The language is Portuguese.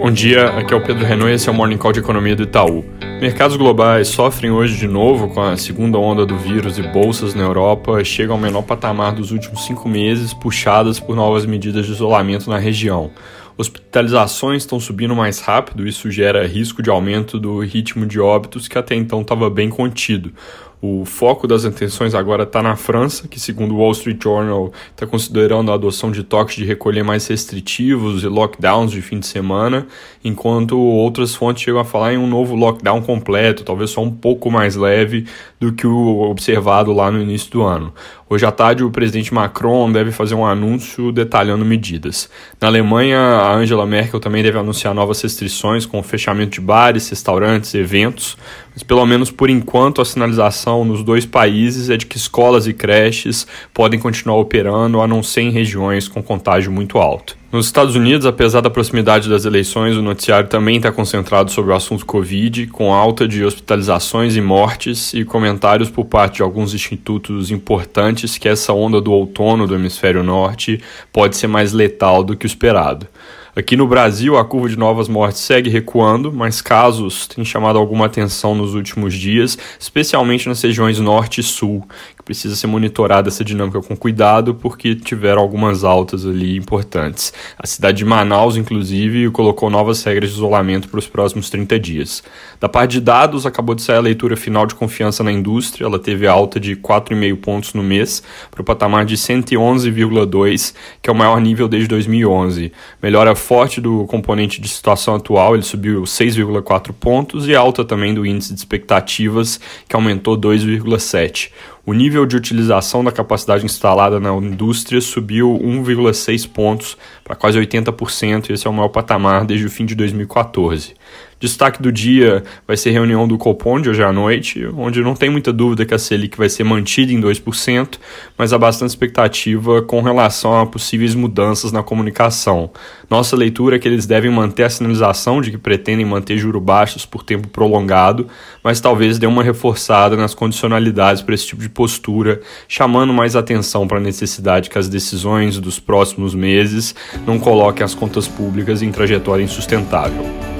Bom dia, aqui é o Pedro Renault e esse é o Morning Call de Economia do Itaú. Mercados globais sofrem hoje de novo com a segunda onda do vírus e bolsas na Europa chegam ao menor patamar dos últimos cinco meses, puxadas por novas medidas de isolamento na região. Hospitalizações estão subindo mais rápido, isso gera risco de aumento do ritmo de óbitos que até então estava bem contido. O foco das atenções agora está na França, que, segundo o Wall Street Journal, está considerando a adoção de toques de recolher mais restritivos e lockdowns de fim de semana, enquanto outras fontes chegam a falar em um novo lockdown completo, talvez só um pouco mais leve do que o observado lá no início do ano. Hoje à tarde, o presidente Macron deve fazer um anúncio detalhando medidas. Na Alemanha, a Angela Merkel também deve anunciar novas restrições, com o fechamento de bares, restaurantes, eventos, mas pelo menos por enquanto a sinalização nos dois países é de que escolas e creches podem continuar operando, a não ser em regiões com contágio muito alto. Nos Estados Unidos, apesar da proximidade das eleições, o noticiário também está concentrado sobre o assunto Covid, com alta de hospitalizações e mortes e comentários por parte de alguns institutos importantes que essa onda do outono do hemisfério norte pode ser mais letal do que o esperado. Aqui no Brasil, a curva de novas mortes segue recuando, mas casos têm chamado alguma atenção nos últimos dias, especialmente nas regiões norte e sul, precisa ser monitorada essa dinâmica com cuidado, porque tiveram algumas altas ali importantes. A cidade de Manaus, inclusive, colocou novas regras de isolamento para os próximos 30 dias. Da parte de dados, acabou de sair a leitura final de confiança na indústria, ela teve alta de 4,5 pontos no mês, para o patamar de 111,2, que é o maior nível desde 2011. Melhora forte do componente de situação atual, ele subiu 6,4 pontos, e alta também do índice de expectativas, que aumentou 2,7. O nível de utilização da capacidade instalada na indústria subiu 1,6 pontos para quase 80%, e esse é o maior patamar desde o fim de 2014. Destaque do dia vai ser reunião do Copom de hoje à noite, onde não tem muita dúvida que a Selic vai ser mantida em 2%, mas há bastante expectativa com relação a possíveis mudanças na comunicação. Nossa leitura é que eles devem manter a sinalização de que pretendem manter juros baixos por tempo prolongado, mas talvez dê uma reforçada nas condicionalidades para esse tipo de postura, chamando mais atenção para a necessidade que as decisões dos próximos meses não coloquem as contas públicas em trajetória insustentável.